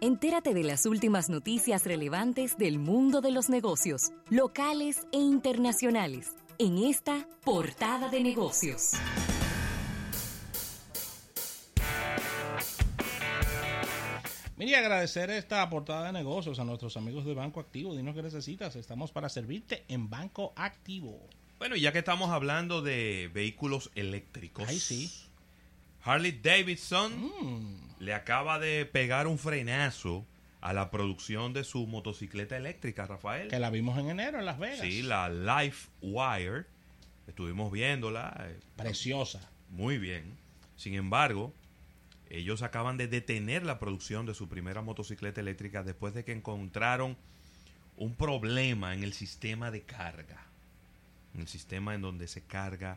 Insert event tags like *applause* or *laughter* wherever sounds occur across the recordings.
Entérate de las últimas noticias relevantes del mundo de los negocios, locales e internacionales, en esta portada de negocios. Mire, agradecer esta portada de negocios a nuestros amigos de Banco Activo. Dinos qué necesitas. Estamos para servirte en Banco Activo. Bueno, ya que estamos hablando de vehículos eléctricos. Ay, sí. Harley Davidson Mm. le acaba de pegar un frenazo a la producción de su motocicleta eléctrica, Rafael. Que la vimos en enero en Las Vegas. Sí, la Life Wire. Estuvimos viéndola. eh, Preciosa. Muy bien. Sin embargo, ellos acaban de detener la producción de su primera motocicleta eléctrica después de que encontraron un problema en el sistema de carga. En el sistema en donde se carga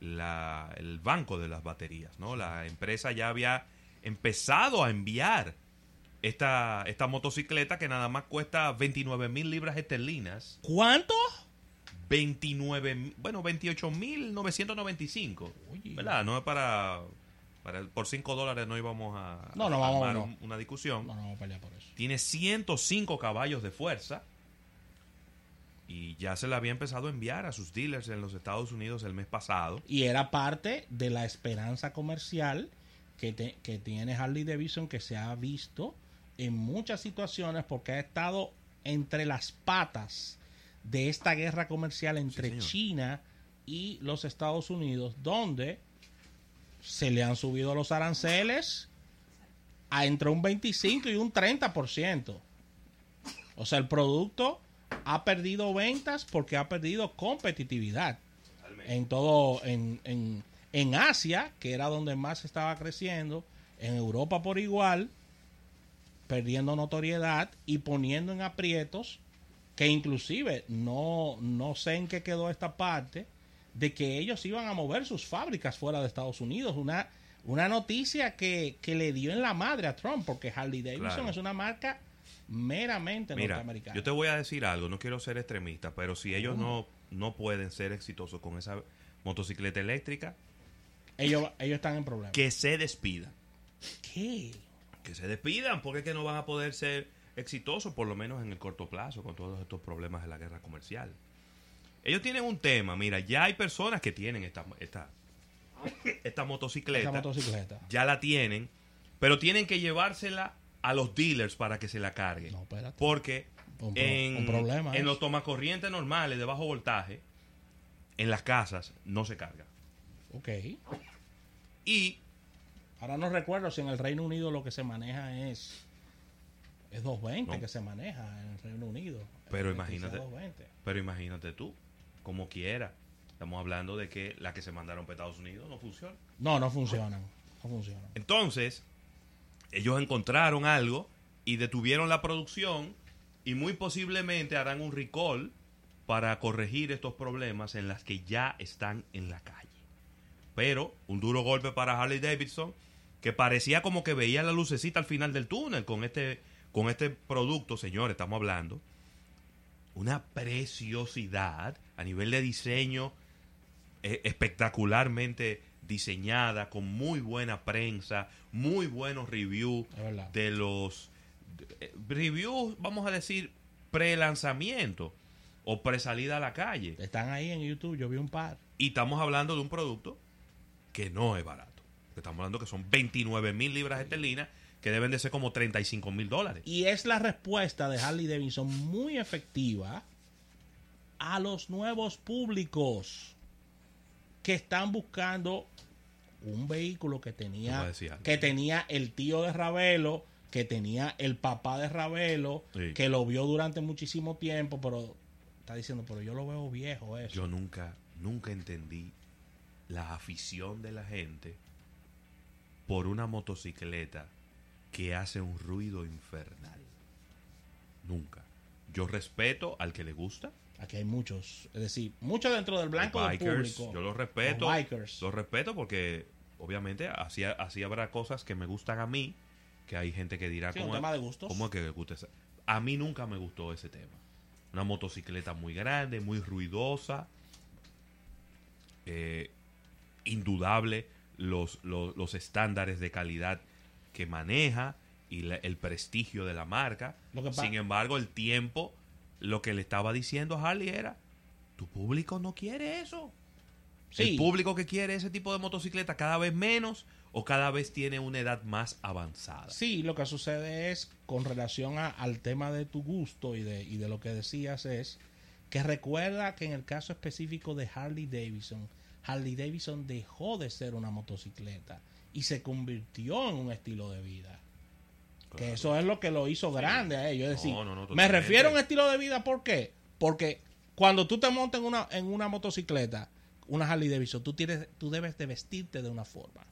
la- el banco de las baterías. ¿no? La empresa ya había empezado a enviar esta, esta motocicleta que nada más cuesta 29 mil libras esterlinas. ¿Cuánto? 29, mi- bueno, 28.995. Oye. ¿Verdad? No es para, para por 5 dólares no íbamos a, No, no, a vamos, no. un- una discusión. No, no vamos a pelear por eso. Tiene 105 caballos de fuerza y ya se la había empezado a enviar a sus dealers en los Estados Unidos el mes pasado. Y era parte de la esperanza comercial que, te- que tiene Harley Davidson que se ha visto en muchas situaciones porque ha estado entre las patas de esta guerra comercial entre. China y los Estados Unidos, donde se le han subido los aranceles a entre un 25 y un 30%. O sea, el producto ha perdido ventas porque ha perdido competitividad en todo, en, en, en Asia, que era donde más estaba creciendo, en Europa por igual, perdiendo notoriedad y poniendo en aprietos que inclusive no, no sé en qué quedó esta parte de que ellos iban a mover sus fábricas fuera de Estados Unidos. Una, una noticia que, que le dio en la madre a Trump, porque Harley Davidson Claro. es una marca meramente Mira, norteamericana. yo te voy a decir algo, no quiero ser extremista, pero si ellos no, no pueden ser exitosos con esa motocicleta eléctrica, ellos, ellos están en problemas. que se despidan. ¿Qué? que se despidan, porque es que no van a poder ser exitosos, por lo menos en el corto plazo, con todos estos problemas de la guerra comercial. Ellos tienen un tema, mira, ya hay personas que tienen esta, esta, esta motocicleta, ya la tienen, pero tienen que llevársela a los dealers para que se la carguen. No, espérate. Porque Un pro- en, un problema en es. los tomacorrientes normales de bajo voltaje, en las casas, no se carga. Ok. Y Ahora no recuerdo si en el Reino Unido lo que se maneja es. Es 220 No. que se maneja en el Reino Unido. Pero imagínate. 220. Pero imagínate tú, como quiera. Estamos hablando de que la que se mandaron para Estados Unidos no funciona. No, no funcionan. No funcionan. Entonces, ellos encontraron algo y detuvieron la producción y muy posiblemente harán un recall para corregir estos problemas en las que ya están en la calle. Pero un duro golpe para Harley Davidson que parecía como que veía la lucecita al final del túnel con este con este producto, señores, estamos hablando una preciosidad a nivel de diseño eh, espectacularmente diseñada, con muy buena prensa, muy buenos reviews de los eh, reviews, vamos a decir, pre-lanzamiento o pre-salida a la calle. Están ahí en YouTube. Yo vi un par. Y estamos hablando de un producto que no es barato. Estamos hablando que son 29 mil libras esterlinas, que deben de ser como 35 mil dólares. Y es la respuesta de Harley Davidson muy efectiva a los nuevos públicos que están buscando un vehículo que tenía que tenía el tío de Ravelo, que tenía el papá de Ravelo, Sí. que lo vio durante muchísimo tiempo, pero está diciendo, pero yo lo veo viejo eso. Yo nunca, nunca entendí la afición de la gente por una motocicleta que hace un ruido infernal. Nunca. Yo respeto al que le gusta. Aquí hay muchos, es decir, muchos dentro del blanco Los del bikers, público. Yo los respeto. Los bikers. Los respeto porque obviamente así, así habrá cosas que me gustan a mí, que hay gente que dirá Sí, un ¿cómo, tema de gustos. ¿cómo es que gusta ese? A mí nunca me gustó ese tema. Una motocicleta muy grande, muy ruidosa. eh, indudable los, los, los estándares de calidad que maneja y la- el prestigio de la marca. Sin embargo, el tiempo, lo que le estaba diciendo a Harley era, tu público no quiere eso. Sí. El público que quiere ese tipo de motocicleta cada vez menos o cada vez tiene una edad más avanzada. Sí, lo que sucede es, con relación a- al tema de tu gusto y de, y de lo que decías, es que recuerda que en el caso específico de Harley Davidson, Harley Davidson dejó de ser una motocicleta y se convirtió en un estilo de vida. Que eso es lo que lo hizo grande a ellos. Es decir, me refiero a un estilo de vida, ¿por qué? Porque cuando tú te montas en una, en una motocicleta, una Harley Davidson, tú, tienes, tú debes de vestirte de una forma.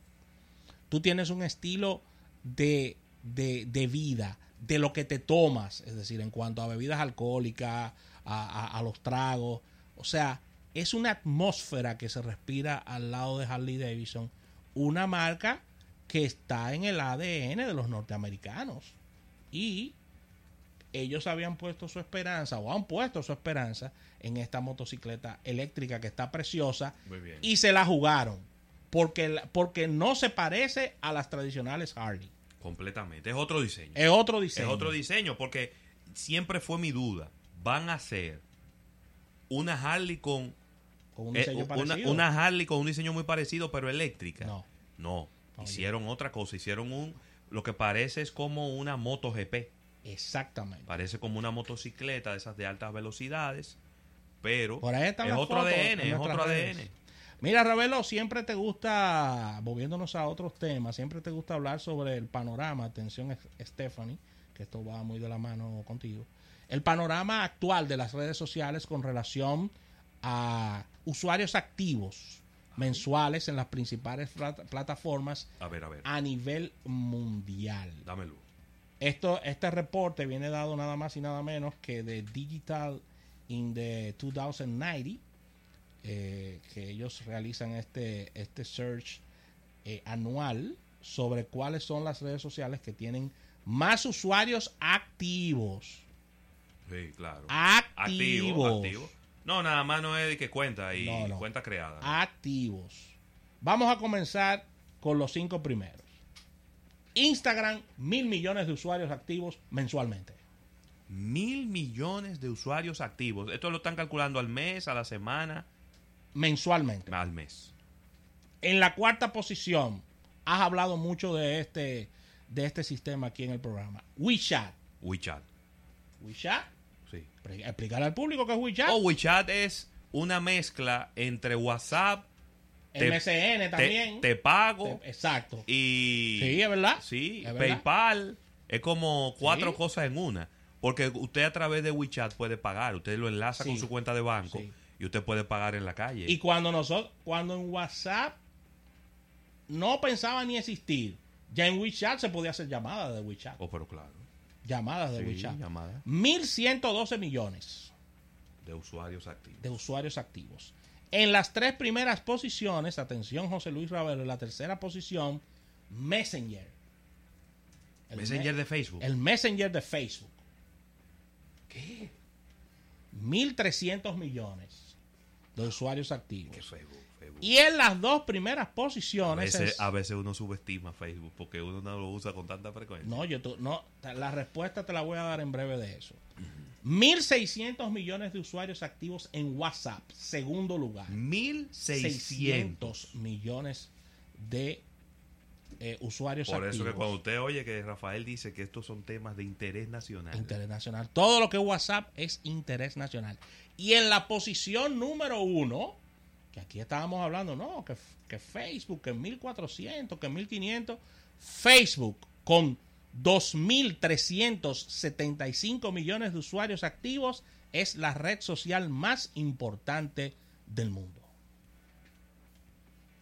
Tú tienes un estilo de, de, de vida, de lo que te tomas, es decir, en cuanto a bebidas alcohólicas, a, a- a los tragos. O sea, es una atmósfera que se respira al lado de Harley Davidson, una marca que está en el ADN de los norteamericanos. Y ellos habían puesto su esperanza, o han puesto su esperanza, en esta motocicleta eléctrica que está preciosa, y se la jugaron. Porque, porque no se parece a las tradicionales Harley. Completamente. Es otro diseño. Es otro diseño. Es otro diseño porque siempre fue mi duda. Van a hacer una Harley con Con un eh, diseño una, parecido. una Harley con un diseño muy parecido pero eléctrica. No. No, Hicieron otra cosa, hicieron un lo que parece es como una moto GP. Exactamente. Parece como una motocicleta de esas de altas velocidades, pero Por ahí están es las otro fotos ADN, es otro. ADN. Mira, Ravelo, siempre te gusta, moviéndonos a otros temas, siempre te gusta hablar sobre el panorama. Atención, Es- Stephanie, que esto va muy de la mano contigo. El panorama actual de las redes sociales con relación a usuarios activos mensuales en las principales plat- plataformas A ver, a ver, a nivel mundial. dámelo. Esto, este reporte viene dado nada más y nada menos que de Digital in the 2090, eh, que ellos realizan este, este search eh, anual sobre cuáles son las redes sociales que tienen más usuarios activos. Sí, claro. Activos. Activo, activo. No, nada más no es de que cuenta y No, no. cuenta creada. Activos. Vamos a comenzar con los cinco primeros. Instagram, mil millones de usuarios activos mensualmente. Mil millones de usuarios activos. Esto lo están calculando al mes, a la semana, Mensualmente. al mes. En la cuarta posición, has hablado mucho de este, de este sistema aquí en el programa. WeChat. WeChat. WeChat. Sí. Expli- Explicarle al público qué es WeChat. O WeChat es una mezcla entre WhatsApp, te- MSN también. te pago Te- Exacto. y... Sí, es verdad. Sí, Es verdad. PayPal. Es como cuatro Sí. cosas en una. Porque usted a través de WeChat puede pagar. Usted lo enlaza Sí. con su cuenta de banco Sí. y usted puede pagar en la calle. Y cuando nosotros, cuando en WhatsApp no pensaba ni existir, ya en WeChat se podía hacer llamadas de WeChat. Oh, pero claro. Llamadas de Sí, WeChat. llamada 1112 millones de usuarios activos. de usuarios activos. En las tres primeras posiciones, atención José Luis Ravelo, en la tercera posición, Messenger. El Messenger me- de Facebook. El Messenger de Facebook. ¿Qué? 1.300 millones de usuarios activos. ¿Qué Facebook? Facebook. Y en las dos primeras A posiciones... veces, es- a veces uno subestima Facebook porque uno no lo usa con tanta frecuencia. No, yo tu- no, la respuesta te la voy a dar en breve de eso. 1.600 millones de usuarios activos en WhatsApp, segundo lugar. 1600. 600 millones de eh, usuarios Por eso activos. que cuando usted oye que Rafael dice que estos son temas de interés nacional. Interés nacional. Todo lo que es WhatsApp es interés nacional. Y en la posición número uno, que aquí estábamos hablando, no, que, que Facebook, que 1400, que 1500, Facebook con 2.375 millones de usuarios activos es la red social más importante del mundo.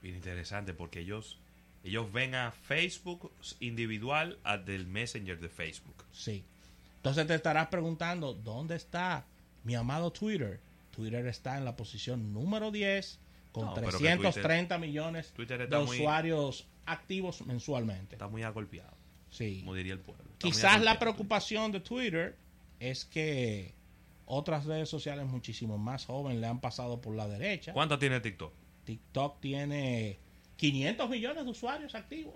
Bien interesante porque ellos ellos ven a Facebook individual al del Messenger de Facebook. Sí. Entonces te estarás preguntando, ¿dónde está mi amado Twitter? Twitter está en la posición número 10 con No, pero que 330 millones Twitter de muy- usuarios activos mensualmente. Está muy agolpeado, Sí. como diría el pueblo. Está Quizás la preocupación de Twitter es que otras redes sociales muchísimo más jóvenes le han pasado por la derecha. ¿Cuánto tiene TikTok? TikTok tiene 500 millones de usuarios activos.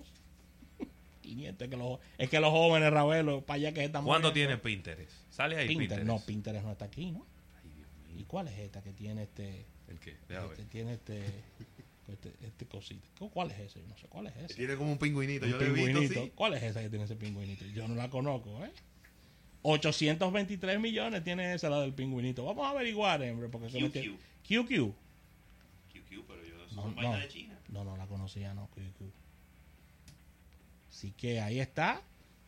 *laughs* 500. Es que los, es que los jóvenes, Ravelo, para allá que están ¿Cuándo moviendo. tiene Pinterest? Sale ahí Pinterest? Pinterest. No, Pinterest no está aquí, ¿no? Ay, Dios ¿Y mío. cuál es esta que tiene este, ¿El qué? Déjame este ver. tiene este, este, este cosita? ¿Cuál es ese? Yo No sé cuál es ese. Tiene como un pingüinito. Un Yo lo he visto, pingüinito. sí. ¿Cuál es esa que tiene ese pingüinito? Yo no la conozco, ¿eh? 823 millones tiene esa la del pingüinito. Vamos a averiguar, hombre, porque eso QQ. QQ. QQ, pero yo, No, son no. de China. No, no la conocía, no, QQ. Así que ahí está.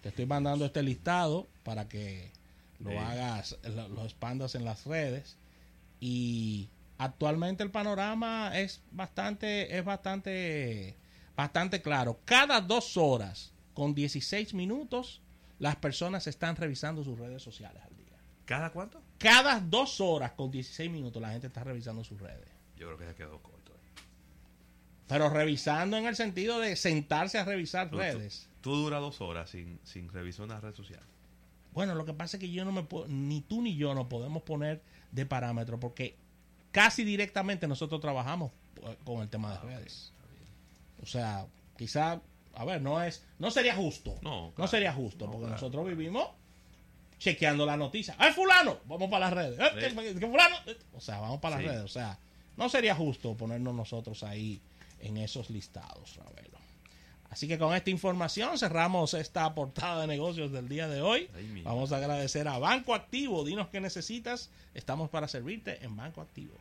Te estoy mandando este listado para que lo Sí. hagas, lo, lo expandas en las redes. Y actualmente el panorama es bastante, es bastante, bastante claro. Cada dos horas con 16 minutos, las personas están revisando sus redes sociales al día. ¿Cada cuánto? Cada dos horas con 16 minutos, la gente está revisando sus redes. Yo creo que se quedó corto. ahí. Pero revisando en el sentido de sentarse a revisar Tú- tú- redes. Tú duras dos horas sin, sin revisar una red social. Bueno, lo que pasa es que yo no me puedo, ni tú ni yo nos podemos poner de parámetro porque casi directamente nosotros trabajamos eh, con el tema de redes. O sea, quizá, a ver, no es, no sería justo. No, claro. sería justo No, porque claro. nosotros vivimos chequeando la noticia. ¡Ay, fulano! Vamos para las redes. ¡Eh, fulano! Eh, O sea, vamos para las redes. O sea, no sería justo ponernos nosotros ahí en esos listados, Ravelo. Así que con esta información cerramos esta portada de negocios del día de hoy. Ay, Vamos a agradecer a Banco Activo. Dinos qué necesitas. Estamos para servirte en Banco Activo.